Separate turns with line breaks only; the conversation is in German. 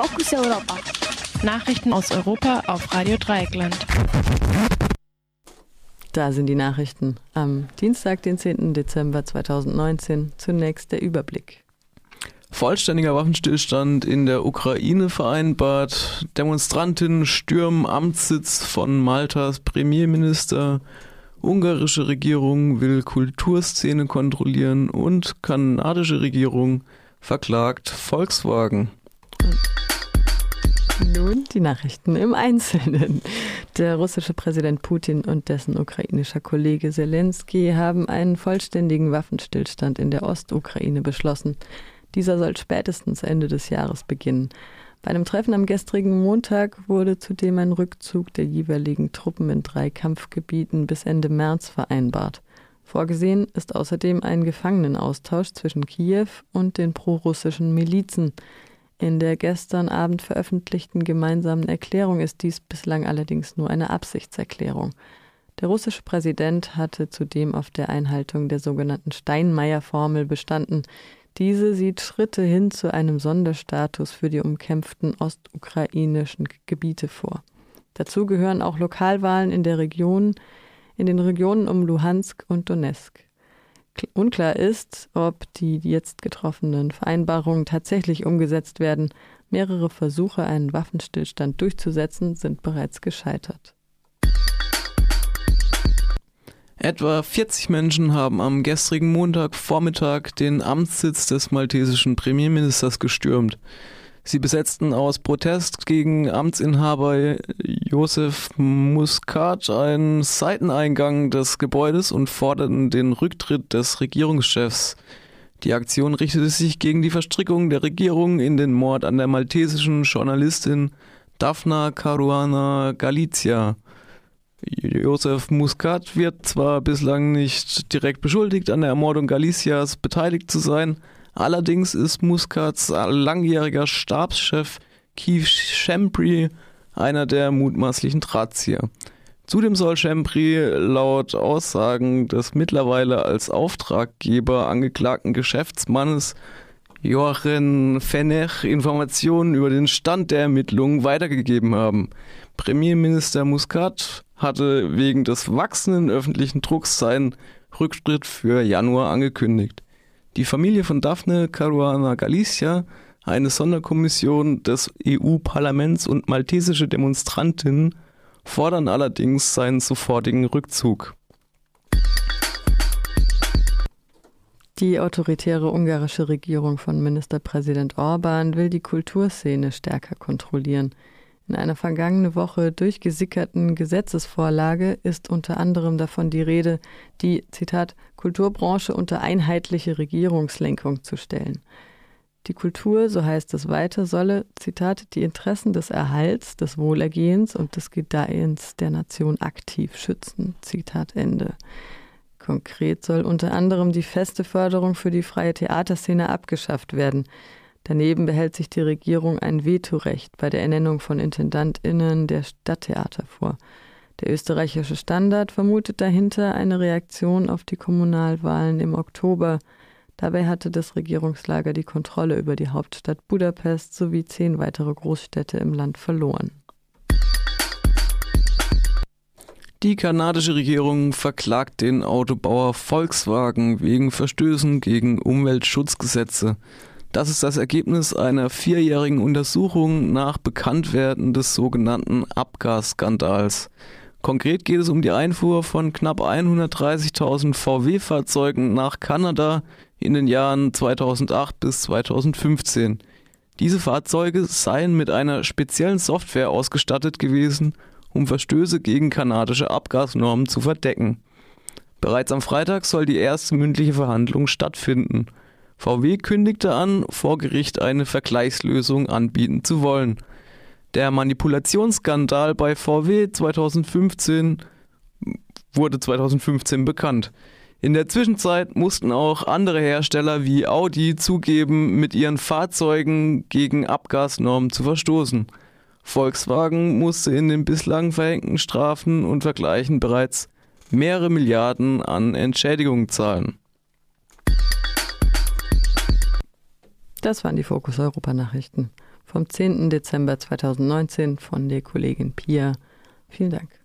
Fokus Europa.
Nachrichten aus Europa auf Radio Dreieckland.
Da sind die Nachrichten am Dienstag, den 10. Dezember 2019. Zunächst der Überblick.
Vollständiger Waffenstillstand in der Ukraine vereinbart. Demonstrantinnen stürmen Amtssitz von Maltas Premierminister. Ungarische Regierung will Kulturszene kontrollieren und kanadische Regierung verklagt Volkswagen.
Nun die Nachrichten im Einzelnen. Der russische Präsident Putin und dessen ukrainischer Kollege Zelensky haben einen vollständigen Waffenstillstand in der Ostukraine beschlossen. Dieser soll spätestens Ende des Jahres beginnen. Bei einem Treffen am gestrigen Montag wurde zudem ein Rückzug der jeweiligen Truppen in drei Kampfgebieten bis Ende März vereinbart. Vorgesehen ist außerdem ein Gefangenenaustausch zwischen Kiew und den prorussischen Milizen. In der gestern Abend veröffentlichten gemeinsamen Erklärung ist dies bislang allerdings nur eine Absichtserklärung. Der russische Präsident hatte zudem auf der Einhaltung der sogenannten Steinmeier-Formel bestanden. Diese sieht Schritte hin zu einem Sonderstatus für die umkämpften ostukrainischen Gebiete vor. Dazu gehören auch Lokalwahlen in der Region, in den Regionen um Luhansk und Donetsk. Unklar ist, ob die jetzt getroffenen Vereinbarungen tatsächlich umgesetzt werden. Mehrere Versuche, einen Waffenstillstand durchzusetzen, sind bereits gescheitert.
Etwa 40 Menschen haben am gestrigen Montagvormittag den Amtssitz des maltesischen Premierministers gestürmt. Sie besetzten aus Protest gegen Amtsinhaber Josef Muscat einen Seiteneingang des Gebäudes und forderten den Rücktritt des Regierungschefs. Die Aktion richtete sich gegen die Verstrickung der Regierung in den Mord an der maltesischen Journalistin Daphna Caruana Galizia. Josef Muscat wird zwar bislang nicht direkt beschuldigt, an der Ermordung Galicias beteiligt zu sein, allerdings ist Muscats langjähriger Stabschef Keith Shempry einer der mutmaßlichen Drahtzieher. Zudem soll Shempry laut Aussagen des mittlerweile als Auftraggeber angeklagten Geschäftsmannes Joachim Fenech Informationen über den Stand der Ermittlungen weitergegeben haben. Premierminister Muscat hatte wegen des wachsenden öffentlichen Drucks seinen Rücktritt für Januar angekündigt. Die Familie von Daphne Caruana Galicia, eine Sonderkommission des EU-Parlaments und maltesische Demonstrantinnen fordern allerdings seinen sofortigen Rückzug.
Die autoritäre ungarische Regierung von Ministerpräsident Orban will die Kulturszene stärker kontrollieren. In einer vergangene Woche durchgesickerten Gesetzesvorlage ist unter anderem davon die Rede, die Zitat Kulturbranche unter einheitliche Regierungslenkung zu stellen. Die Kultur, so heißt es weiter, solle, Zitat, die Interessen des Erhalts, des Wohlergehens und des Gedeihens der Nation aktiv schützen. Zitat Ende. Konkret soll unter anderem die feste Förderung für die freie Theaterszene abgeschafft werden. Daneben behält sich die Regierung ein Vetorecht bei der Ernennung von Intendantinnen der Stadttheater vor. Der österreichische Standard vermutet dahinter eine Reaktion auf die Kommunalwahlen im Oktober. Dabei hatte das Regierungslager die Kontrolle über die Hauptstadt Budapest sowie zehn weitere Großstädte im Land verloren.
Die kanadische Regierung verklagt den Autobauer Volkswagen wegen Verstößen gegen Umweltschutzgesetze. Das ist das Ergebnis einer vierjährigen Untersuchung nach Bekanntwerden des sogenannten Abgasskandals. Konkret geht es um die Einfuhr von knapp 130.000 VW-Fahrzeugen nach Kanada in den Jahren 2008 bis 2015. Diese Fahrzeuge seien mit einer speziellen Software ausgestattet gewesen, um Verstöße gegen kanadische Abgasnormen zu verdecken. Bereits am Freitag soll die erste mündliche Verhandlung stattfinden. VW kündigte an, vor Gericht eine Vergleichslösung anbieten zu wollen. Der Manipulationsskandal bei VW 2015 wurde 2015 bekannt. In der Zwischenzeit mussten auch andere Hersteller wie Audi zugeben, mit ihren Fahrzeugen gegen Abgasnormen zu verstoßen. Volkswagen musste in den bislang verhängten Strafen und Vergleichen bereits mehrere Milliarden an Entschädigungen zahlen.
Das waren die Fokus Europa Nachrichten. vom 10. Dezember 2019 von der Kollegin Pia. Vielen Dank.